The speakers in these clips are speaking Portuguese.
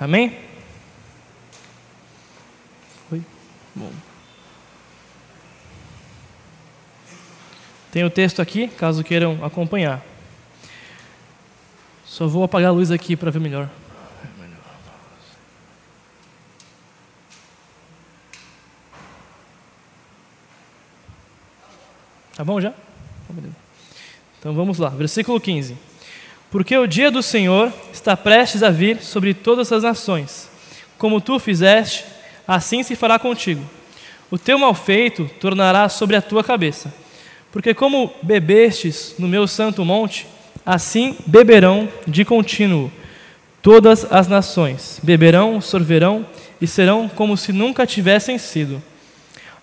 Amém? Foi? Bom. Tem o texto aqui, caso queiram acompanhar. Só vou apagar a luz aqui para ver melhor. Tá bom já? Então vamos lá, versículo 15. Porque o dia do Senhor está prestes a vir sobre todas as nações. Como tu fizeste, assim se fará contigo. O teu mal feito tornará sobre a tua cabeça. Porque como bebestes no meu santo monte, assim beberão de contínuo todas as nações. Beberão, sorverão e serão como se nunca tivessem sido.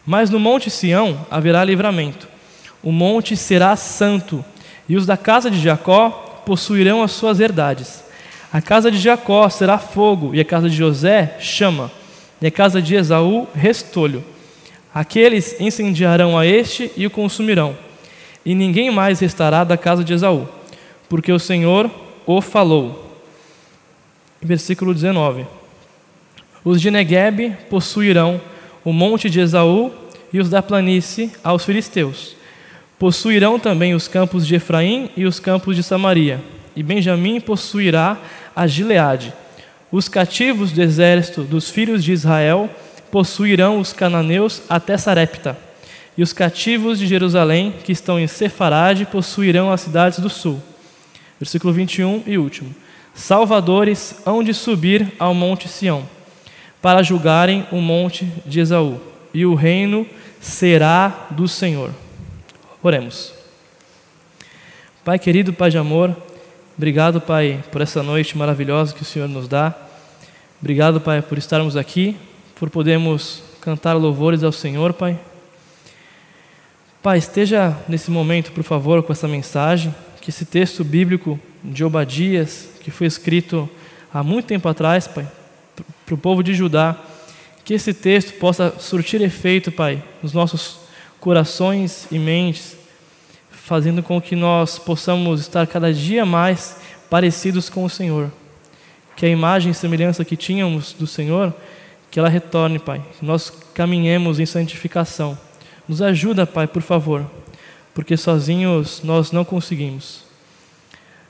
Mas no monte Sião haverá livramento o monte será santo, e os da casa de Jacó possuirão as suas herdades. A casa de Jacó será fogo, e a casa de José chama, e a casa de Esaú restolho. Aqueles incendiarão a este e o consumirão, e ninguém mais restará da casa de Esaú, porque o Senhor o falou. Versículo 19: Os de Negueb possuirão o monte de Esaú e os da planície aos filisteus Possuirão também os campos de Efraim e os campos de Samaria, e Benjamim possuirá a Gileade. Os cativos do exército dos filhos de Israel possuirão os cananeus até Sarepta, e os cativos de Jerusalém, que estão em Sefarade, possuirão as cidades do sul. Versículo 21 e último. Salvadores hão de subir ao monte Sião, para julgarem o monte de Esaú, e o reino será do Senhor. Oremos. Pai querido, Pai de amor, obrigado, Pai, por essa noite maravilhosa que o Senhor nos dá. Obrigado, Pai, por estarmos aqui, por podermos cantar louvores ao Senhor, Pai. Pai, esteja nesse momento, por favor, com essa mensagem, que esse texto bíblico de Obadias, que foi escrito há muito tempo atrás, Pai, para o povo de Judá, que esse texto possa surtir efeito, Pai, nos nossos corações e mentes, fazendo com que nós possamos estar cada dia mais parecidos com o Senhor. Que a imagem e semelhança que tínhamos do Senhor, que ela retorne, Pai. Que nós caminhemos em santificação. Nos ajuda, Pai, por favor, porque sozinhos nós não conseguimos.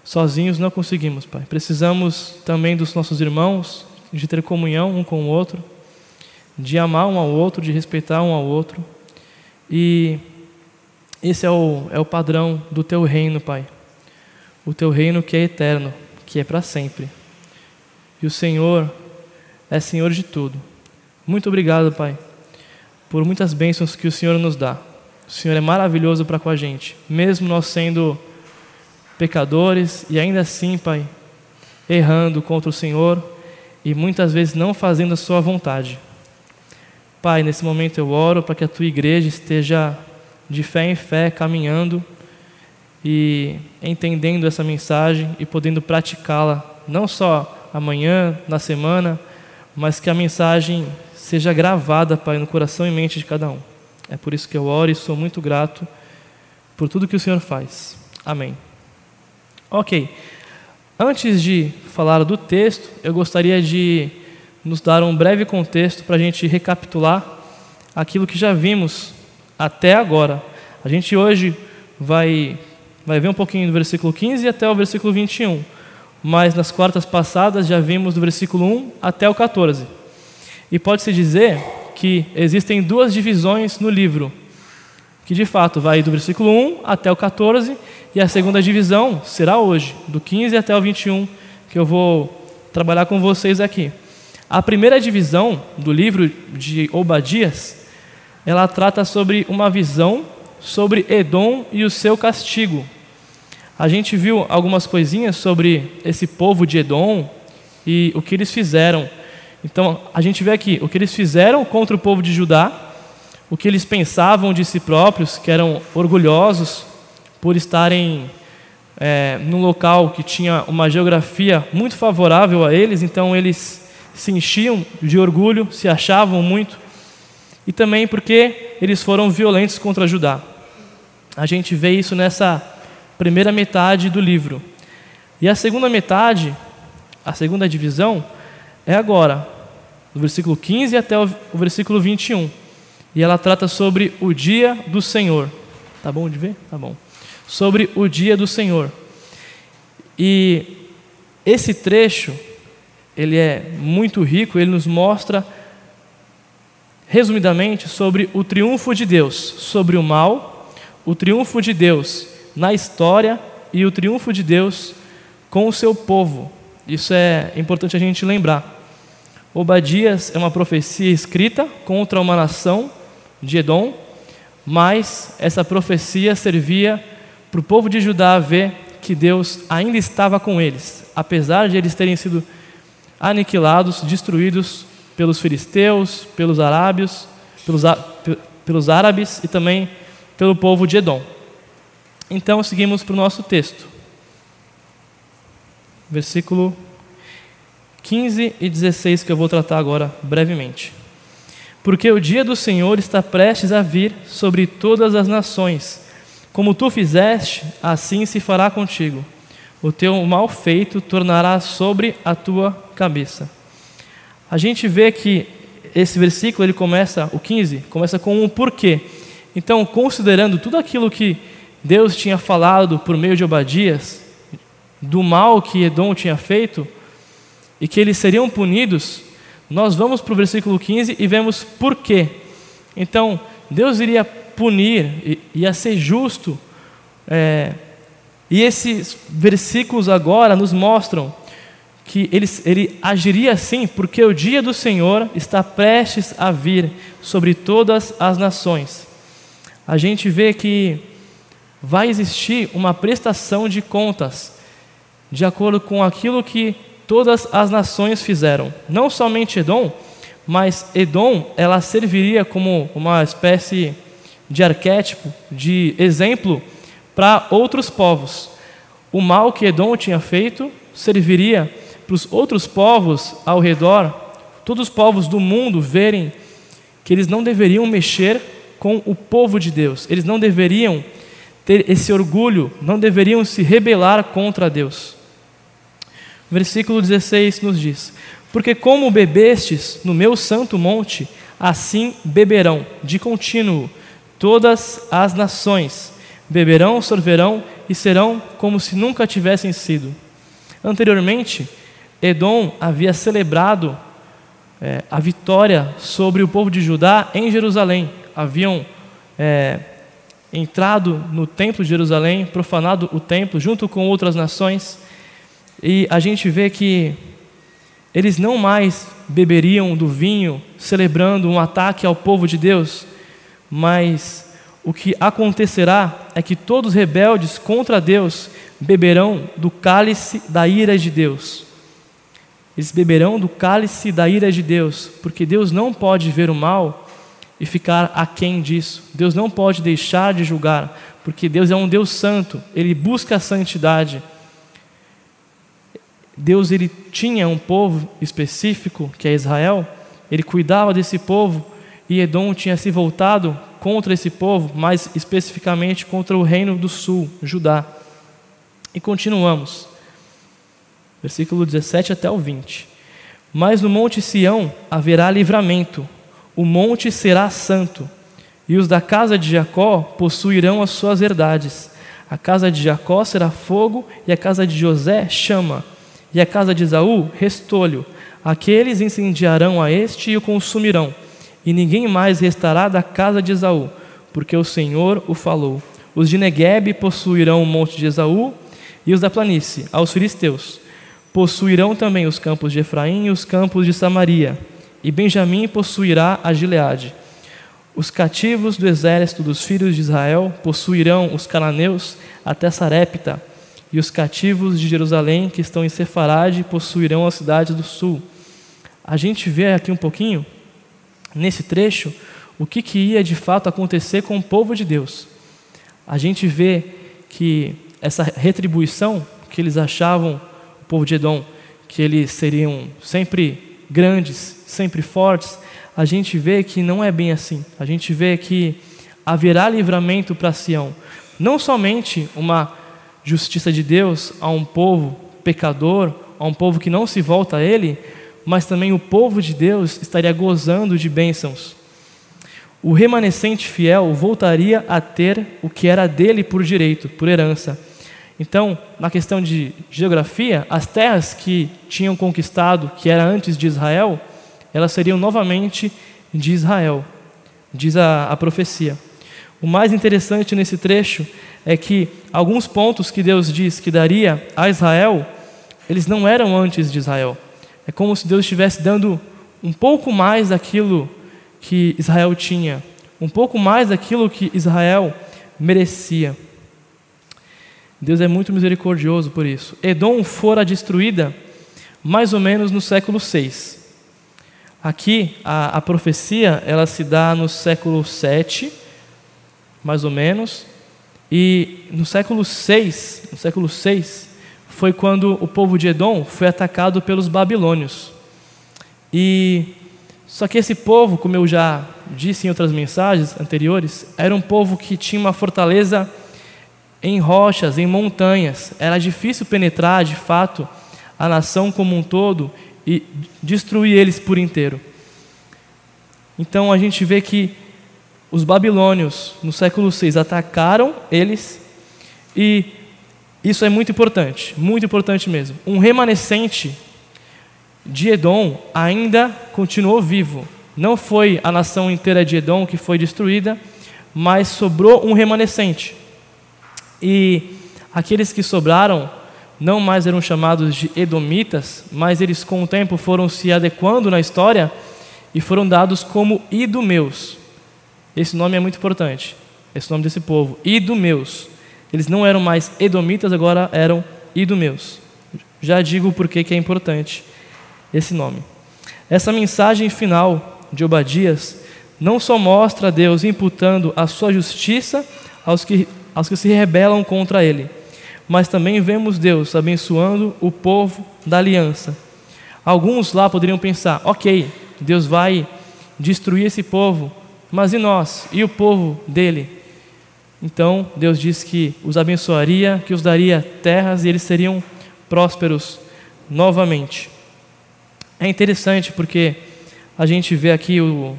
Sozinhos não conseguimos, Pai. Precisamos também dos nossos irmãos, de ter comunhão um com o outro, de amar um ao outro, de respeitar um ao outro. E esse é o, é o padrão do teu reino, Pai. O teu reino que é eterno, que é para sempre. E o Senhor é Senhor de tudo. Muito obrigado, Pai, por muitas bênçãos que o Senhor nos dá. O Senhor é maravilhoso para com a gente, mesmo nós sendo pecadores e ainda assim, Pai, errando contra o Senhor e muitas vezes não fazendo a Sua vontade. Pai, nesse momento eu oro para que a tua igreja esteja de fé em fé caminhando e entendendo essa mensagem e podendo praticá-la, não só amanhã, na semana, mas que a mensagem seja gravada, Pai, no coração e mente de cada um. É por isso que eu oro e sou muito grato por tudo que o Senhor faz. Amém. Ok. Antes de falar do texto, eu gostaria de nos dar um breve contexto para a gente recapitular aquilo que já vimos até agora. A gente hoje vai, vai ver um pouquinho do versículo 15 até o versículo 21, mas nas quartas passadas já vimos do versículo 1 até o 14. E pode-se dizer que existem duas divisões no livro, que de fato vai do versículo 1 até o 14, e a segunda divisão será hoje, do 15 até o 21, que eu vou trabalhar com vocês aqui. A primeira divisão do livro de Obadias, ela trata sobre uma visão sobre Edom e o seu castigo. A gente viu algumas coisinhas sobre esse povo de Edom e o que eles fizeram. Então, a gente vê aqui o que eles fizeram contra o povo de Judá, o que eles pensavam de si próprios, que eram orgulhosos por estarem é, num local que tinha uma geografia muito favorável a eles, então eles se enchiam de orgulho, se achavam muito, e também porque eles foram violentos contra Judá. A gente vê isso nessa primeira metade do livro. E a segunda metade, a segunda divisão, é agora, do versículo 15 até o versículo 21. E ela trata sobre o dia do Senhor. Tá bom de ver? Tá bom. Sobre o dia do Senhor. E esse trecho, ele é muito rico, ele nos mostra resumidamente sobre o triunfo de Deus sobre o mal, o triunfo de Deus na história e o triunfo de Deus com o seu povo. Isso é importante a gente lembrar. Obadias é uma profecia escrita contra uma nação de Edom, mas essa profecia servia para o povo de Judá ver que Deus ainda estava com eles, apesar de eles terem sido aniquilados, destruídos pelos filisteus, pelos arábios, pelos, pelos árabes e também pelo povo de Edom. Então seguimos para o nosso texto. Versículo 15 e 16 que eu vou tratar agora brevemente. Porque o dia do Senhor está prestes a vir sobre todas as nações. Como tu fizeste, assim se fará contigo. O teu mal feito tornará sobre a tua cabeça. A gente vê que esse versículo ele começa, o 15, começa com um porquê. Então, considerando tudo aquilo que Deus tinha falado por meio de Obadias, do mal que Edom tinha feito, e que eles seriam punidos, nós vamos para o versículo 15 e vemos por quê. Então, Deus iria punir, ia ser justo, é, e esses versículos agora nos mostram que ele, ele agiria assim porque o dia do Senhor está prestes a vir sobre todas as nações. A gente vê que vai existir uma prestação de contas de acordo com aquilo que todas as nações fizeram. Não somente Edom, mas Edom, ela serviria como uma espécie de arquétipo, de exemplo para outros povos. O mal que Edom tinha feito serviria para os outros povos ao redor, todos os povos do mundo verem que eles não deveriam mexer com o povo de Deus. Eles não deveriam ter esse orgulho, não deveriam se rebelar contra Deus. Versículo 16 nos diz: Porque como bebestes no meu santo monte, assim beberão de contínuo todas as nações. Beberão, sorverão e serão como se nunca tivessem sido. Anteriormente, Edom havia celebrado é, a vitória sobre o povo de Judá em Jerusalém. Haviam é, entrado no templo de Jerusalém, profanado o templo junto com outras nações e a gente vê que eles não mais beberiam do vinho, celebrando um ataque ao povo de Deus, mas o que acontecerá é que todos rebeldes contra Deus beberão do cálice da ira de Deus. Eles beberão do cálice da ira de Deus, porque Deus não pode ver o mal e ficar aquém disso. Deus não pode deixar de julgar, porque Deus é um Deus santo, ele busca a santidade. Deus ele tinha um povo específico, que é Israel, ele cuidava desse povo e Edom tinha se voltado contra esse povo, mais especificamente contra o reino do sul, Judá. E continuamos. Versículo 17 até o 20. Mas no monte Sião haverá livramento, o monte será santo, e os da casa de Jacó possuirão as suas herdades. A casa de Jacó será fogo e a casa de José chama e a casa de Esaú, restolho. Aqueles incendiarão a este e o consumirão, e ninguém mais restará da casa de Esaú, porque o Senhor o falou. Os de Negueb possuirão o monte de Esaú, e os da planície, aos filisteus. Possuirão também os campos de Efraim e os campos de Samaria, e Benjamim possuirá a Gileade. Os cativos do exército dos filhos de Israel possuirão os cananeus até Sarepta, e os cativos de Jerusalém que estão em Sefarade possuirão as cidades do sul. A gente vê aqui um pouquinho, nesse trecho, o que, que ia de fato acontecer com o povo de Deus. A gente vê que essa retribuição que eles achavam, o povo de Edom, que eles seriam sempre grandes, sempre fortes, a gente vê que não é bem assim. A gente vê que haverá livramento para Sião. Não somente uma justiça de Deus a um povo pecador, a um povo que não se volta a Ele, mas também o povo de Deus estaria gozando de bênçãos. O remanescente fiel voltaria a ter o que era dele por direito, por herança. Então, na questão de geografia, as terras que tinham conquistado, que era antes de Israel, elas seriam novamente de Israel, diz a, a profecia. O mais interessante nesse trecho é que alguns pontos que Deus diz que daria a Israel, eles não eram antes de Israel. É como se Deus estivesse dando um pouco mais daquilo que Israel tinha, um pouco mais daquilo que Israel merecia. Deus é muito misericordioso por isso. Edom fora destruída mais ou menos no século 6. Aqui a, a profecia ela se dá no século 7, mais ou menos, e no século 6, no século 6 foi quando o povo de Edom foi atacado pelos babilônios. E só que esse povo, como eu já disse em outras mensagens anteriores, era um povo que tinha uma fortaleza em rochas, em montanhas. Era difícil penetrar, de fato, a nação como um todo e destruir eles por inteiro. Então a gente vê que os babilônios, no século VI, atacaram eles e isso é muito importante, muito importante mesmo. Um remanescente de Edom ainda continuou vivo. Não foi a nação inteira de Edom que foi destruída, mas sobrou um remanescente. E aqueles que sobraram não mais eram chamados de edomitas, mas eles com o tempo foram se adequando na história e foram dados como idumeus. Esse nome é muito importante. Esse nome desse povo, idumeus. Eles não eram mais edomitas, agora eram idumeus. Já digo por que é importante esse nome. Essa mensagem final de Obadias não só mostra Deus imputando a sua justiça aos que, aos que se rebelam contra ele, mas também vemos Deus abençoando o povo da aliança. Alguns lá poderiam pensar: ok, Deus vai destruir esse povo, mas e nós? E o povo dele? Então Deus diz que os abençoaria, que os daria terras e eles seriam prósperos novamente. É interessante porque a gente vê aqui o.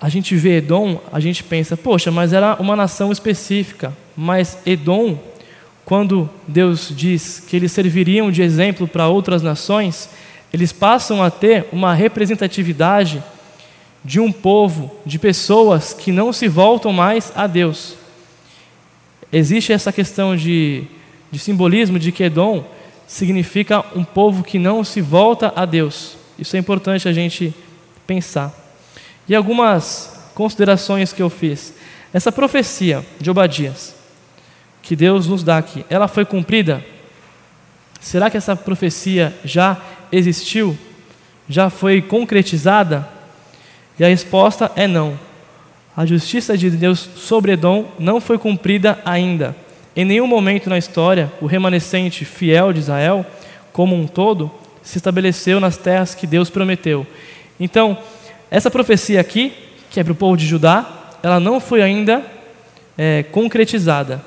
A gente vê Edom, a gente pensa, poxa, mas era uma nação específica. Mas Edom, quando Deus diz que eles serviriam de exemplo para outras nações, eles passam a ter uma representatividade de um povo, de pessoas que não se voltam mais a Deus. Existe essa questão de, de simbolismo de que Edom significa um povo que não se volta a Deus. Isso é importante a gente pensar. E algumas considerações que eu fiz. Essa profecia de Obadias, que Deus nos dá aqui, ela foi cumprida? Será que essa profecia já existiu? Já foi concretizada? E a resposta é não. A justiça de Deus sobre Edom não foi cumprida ainda. Em nenhum momento na história, o remanescente fiel de Israel, como um todo, se estabeleceu nas terras que Deus prometeu. Então, essa profecia aqui, que é para o povo de Judá, ela não foi ainda é, concretizada.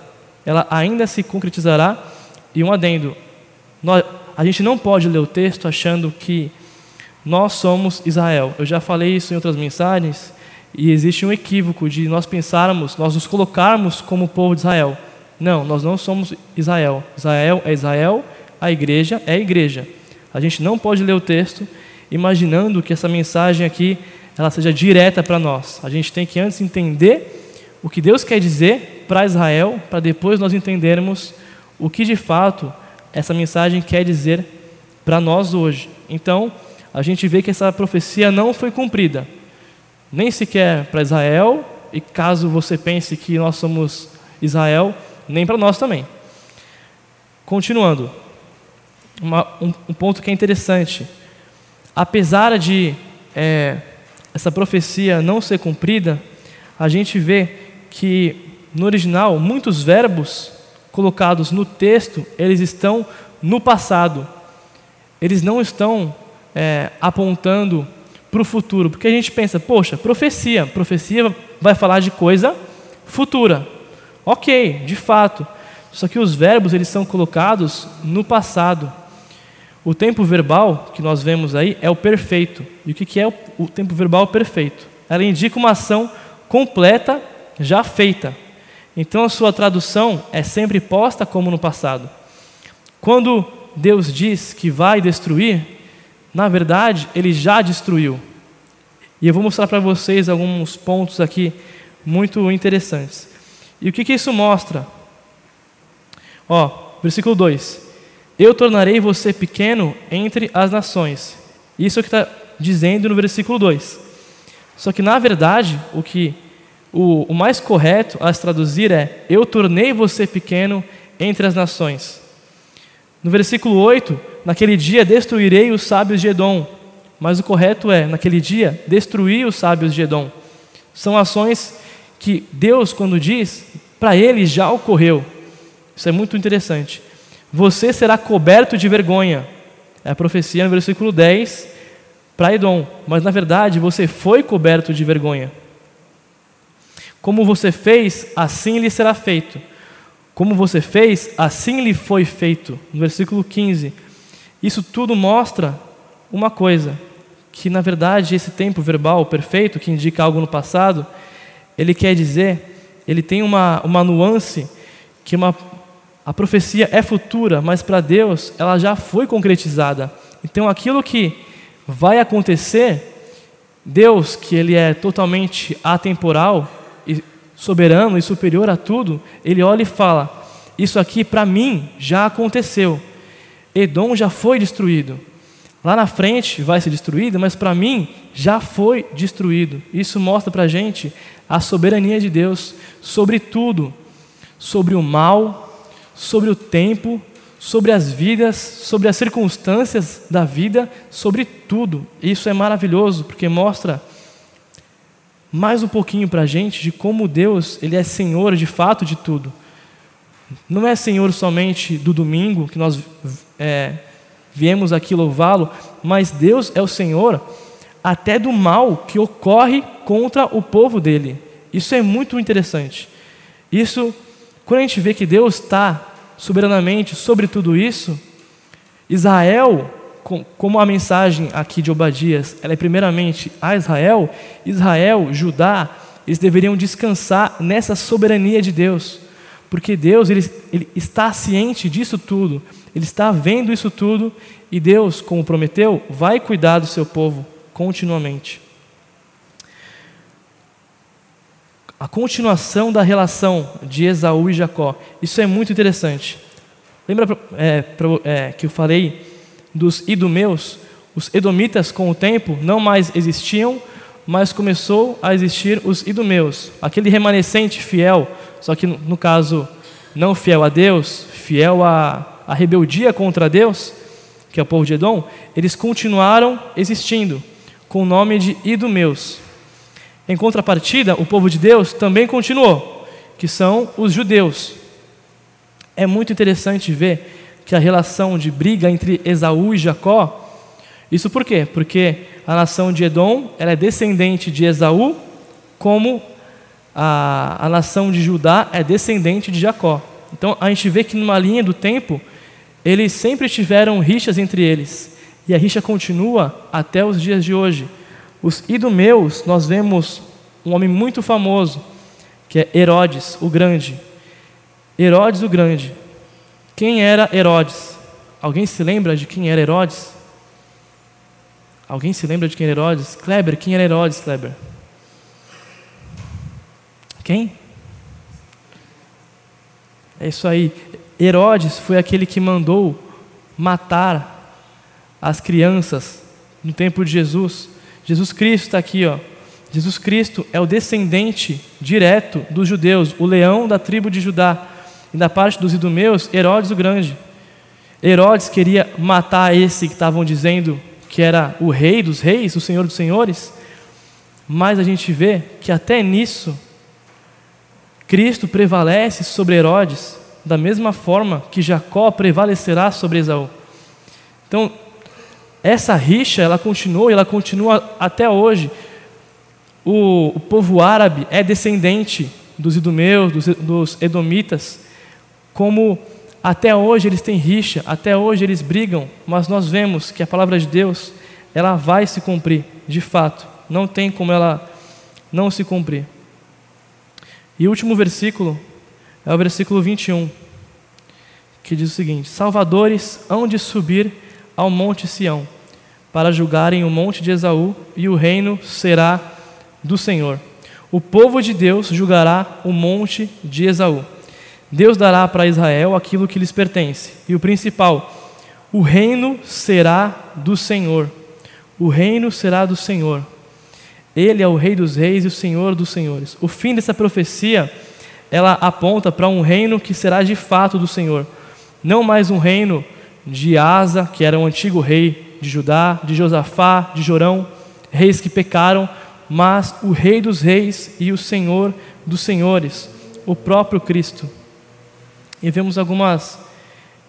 Ela ainda se concretizará. E um adendo: nós, a gente não pode ler o texto achando que nós somos Israel. Eu já falei isso em outras mensagens, e existe um equívoco de nós pensarmos, nós nos colocarmos como povo de Israel. Não, nós não somos Israel. Israel é Israel, a igreja é a igreja. A gente não pode ler o texto imaginando que essa mensagem aqui ela seja direta para nós. A gente tem que antes entender o que Deus quer dizer para Israel, para depois nós entendermos o que de fato essa mensagem quer dizer para nós hoje. Então, a gente vê que essa profecia não foi cumprida, nem sequer para Israel, e caso você pense que nós somos Israel, nem para nós também. Continuando, uma, um, um, ponto que é interessante. Apesar de é, essa profecia não ser cumprida, a gente vê que no original muitos verbos colocados no texto eles estão no passado. Eles não estão é, apontando para o futuro, porque a gente pensa, poxa, profecia, profecia vai falar de coisa futura. Ok, de fato. Só que os verbos eles são colocados no passado. O tempo verbal que nós vemos aí é o perfeito. E o que é o tempo verbal perfeito? Ela indica uma ação completa, já feita. Então a sua tradução é sempre posta como no passado. Quando Deus diz que vai destruir, na verdade, ele já destruiu. E eu vou mostrar para vocês alguns pontos aqui muito interessantes. E o que, que isso mostra? Ó, versículo 2: Eu tornarei você pequeno entre as nações. Isso é o que está dizendo no versículo 2. Só que, na verdade, o que o, o mais correto a se traduzir é: Eu tornei você pequeno entre as nações. No versículo 8, naquele dia destruirei os sábios de Edom. Mas o correto é, naquele dia, destruir os sábios de Edom. São ações que Deus, quando diz, para ele já ocorreu. Isso é muito interessante. Você será coberto de vergonha. É a profecia no versículo 10 para Edom. Mas na verdade você foi coberto de vergonha. Como você fez, assim lhe será feito. Como você fez, assim lhe foi feito. No versículo 15. Isso tudo mostra uma coisa: que na verdade esse tempo verbal perfeito, que indica algo no passado, ele quer dizer, ele tem uma, uma nuance que uma, a profecia é futura, mas para Deus ela já foi concretizada. Então aquilo que vai acontecer, Deus, que ele é totalmente atemporal, e soberano e superior a tudo, ele olha e fala: Isso aqui para mim já aconteceu. Edom já foi destruído. Lá na frente vai ser destruído, mas para mim já foi destruído. Isso mostra para a gente a soberania de Deus sobre tudo, sobre o mal, sobre o tempo, sobre as vidas, sobre as circunstâncias da vida, sobre tudo. Isso é maravilhoso porque mostra mais um pouquinho para a gente de como Deus ele é Senhor de fato de tudo. Não é Senhor somente do domingo que nós é, viemos aqui louvá-lo, mas Deus é o Senhor até do mal que ocorre contra o povo dele. Isso é muito interessante. Isso, quando a gente vê que Deus está soberanamente sobre tudo isso, Israel como a mensagem aqui de Obadias, ela é primeiramente a Israel, Israel, Judá, eles deveriam descansar nessa soberania de Deus, porque Deus ele, ele está ciente disso tudo, ele está vendo isso tudo e Deus, como prometeu, vai cuidar do seu povo continuamente. A continuação da relação de Esaú e Jacó, isso é muito interessante. Lembra é, é, que eu falei dos idumeus, os edomitas com o tempo não mais existiam, mas começou a existir os idumeus, aquele remanescente fiel, só que no, caso não fiel a Deus, fiel à, à rebeldia contra Deus, que é o povo de Edom, eles continuaram existindo com o nome de idumeus. Em contrapartida, o povo de Deus também continuou, que são os judeus. É muito interessante ver que a relação de briga entre Esaú e Jacó, isso por quê? Porque a nação de Edom ela é descendente de Esaú, como a, a nação de Judá é descendente de Jacó. Então a gente vê que numa linha do tempo, eles sempre tiveram rixas entre eles, e a rixa continua até os dias de hoje. Os idumeus, nós vemos um homem muito famoso, que é Herodes o Grande. Herodes o Grande, quem era Herodes? Alguém se lembra de quem era Herodes? Alguém se lembra de quem era Herodes? Kleber, quem era Herodes, Kleber? Quem? É isso aí. Herodes foi aquele que mandou matar as crianças no tempo de Jesus. Jesus Cristo está aqui, ó. Jesus Cristo é o descendente direto dos judeus, o leão da tribo de Judá. E da parte dos idumeus, Herodes o Grande. Herodes queria matar esse que estavam dizendo que era o rei dos reis, o senhor dos senhores. Mas a gente vê que até nisso, Cristo prevalece sobre Herodes, da mesma forma que Jacó prevalecerá sobre Esaú. Então, essa rixa, ela continuou e ela continua até hoje. O, o povo árabe é descendente dos idumeus, dos, dos edomitas, como até hoje eles têm rixa, até hoje eles brigam, mas nós vemos que a palavra de Deus, ela vai se cumprir, de fato. Não tem como ela não se cumprir. E o último versículo é o versículo 21, que diz o seguinte: Salvadores hão de subir ao monte Sião, para julgarem o monte de Esaú, e o reino será do Senhor. O povo de Deus julgará o monte de Esaú. Deus dará para Israel aquilo que lhes pertence. E o principal, o reino será do Senhor. O reino será do Senhor. Ele é o Rei dos Reis e o Senhor dos Senhores. O fim dessa profecia, ela aponta para um reino que será de fato do Senhor. Não mais um reino de Asa, que era o um antigo rei de Judá, de Josafá, de Jorão, reis que pecaram, mas o Rei dos Reis e o Senhor dos Senhores, o próprio Cristo. E vemos algumas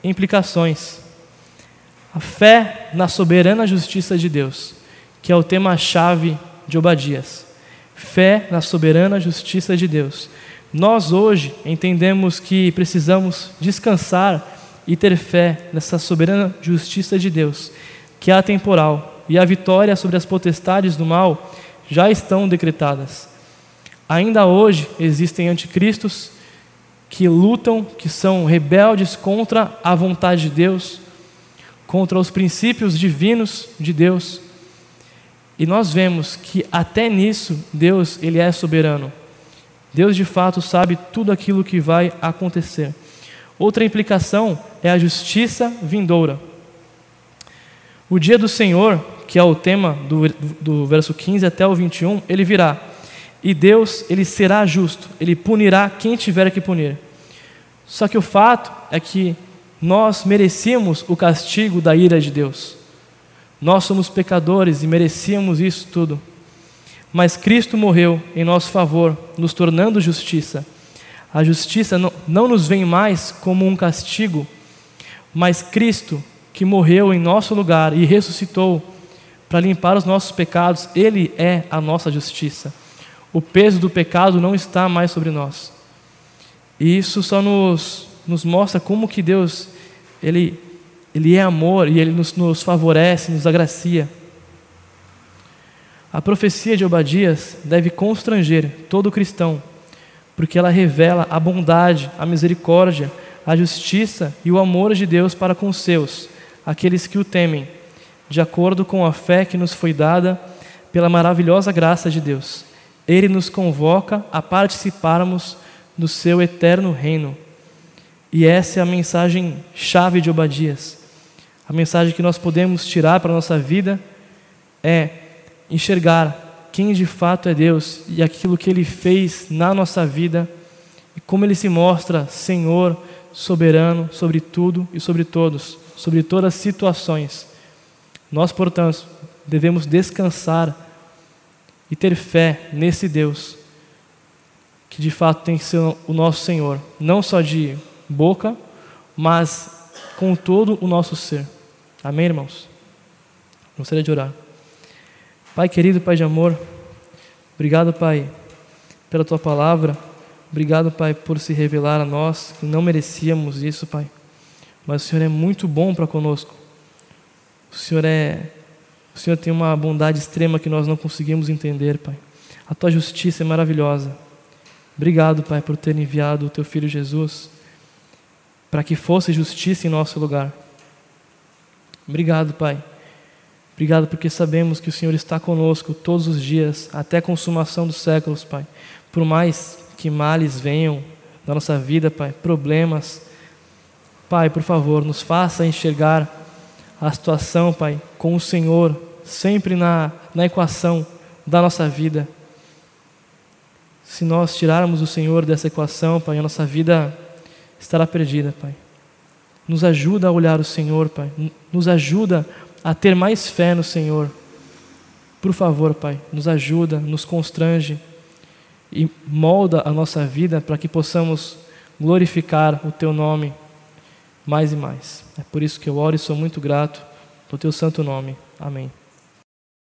implicações. A fé na soberana justiça de Deus, que é o tema-chave de Obadias. Fé na soberana justiça de Deus. Nós hoje entendemos que precisamos descansar e ter fé nessa soberana justiça de Deus, que é atemporal, e a vitória sobre as potestades do mal já estão decretadas. Ainda hoje existem anticristos que lutam, que são rebeldes contra a vontade de Deus, contra os princípios divinos de Deus. E nós vemos que até nisso Deus ele é soberano. Deus de fato sabe tudo aquilo que vai acontecer. Outra implicação é a justiça vindoura. O dia do Senhor, que é o tema do, do verso 15 até o 21, ele virá. E Deus, ele será justo, ele punirá quem tiver que punir. Só que o fato é que nós merecíamos o castigo da ira de Deus. Nós somos pecadores e merecíamos isso tudo. Mas Cristo morreu em nosso favor, nos tornando justiça. A justiça não, não nos vem mais como um castigo, mas Cristo, que morreu em nosso lugar e ressuscitou para limpar os nossos pecados, Ele é a nossa justiça. O peso do pecado não está mais sobre nós. E isso só nos, nos mostra como que Deus, Ele, Ele é amor e Ele nos, nos favorece, nos agracia. A profecia de Obadias deve constranger todo cristão, porque ela revela a bondade, a misericórdia, a justiça e o amor de Deus para com os seus aqueles que o temem, de acordo com a fé que nos foi dada pela maravilhosa graça de Deus. Ele nos convoca a participarmos do seu eterno reino. E essa é a mensagem chave de Obadias. A mensagem que nós podemos tirar para a nossa vida é enxergar quem de fato é Deus e aquilo que Ele fez na nossa vida e como Ele se mostra Senhor, soberano sobre tudo e sobre todos sobre todas as situações. Nós, portanto, devemos descansar e ter fé nesse Deus, que de fato tem que ser o nosso Senhor, não só de boca, mas com todo o nosso ser. Amém, irmãos? Gostaria de orar. Pai querido, Pai de amor, obrigado, Pai, pela tua palavra. Obrigado, Pai, por se revelar a nós, que não merecíamos isso, Pai mas o Senhor é muito bom para conosco. O Senhor é o Senhor tem uma bondade extrema que nós não conseguimos entender, Pai. A tua justiça é maravilhosa. Obrigado, Pai, por ter enviado o teu filho Jesus para que fosse justiça em nosso lugar. Obrigado, Pai. Obrigado porque sabemos que o Senhor está conosco todos os dias, até a consumação dos séculos, Pai. Por mais que males venham na nossa vida, Pai, problemas, Pai, por favor, nos faça enxergar a situação, Pai, com o Senhor, sempre na, na equação da nossa vida. Se nós tirarmos o Senhor dessa equação, Pai, a nossa vida estará perdida, Pai. Nos ajuda a olhar o Senhor, Pai. Nos ajuda a ter mais fé no Senhor. Por favor, Pai, nos ajuda, nos constrange e molda a nossa vida para que possamos glorificar o Teu nome mais e mais. É por isso que eu oro e sou muito grato no teu santo nome. Amém.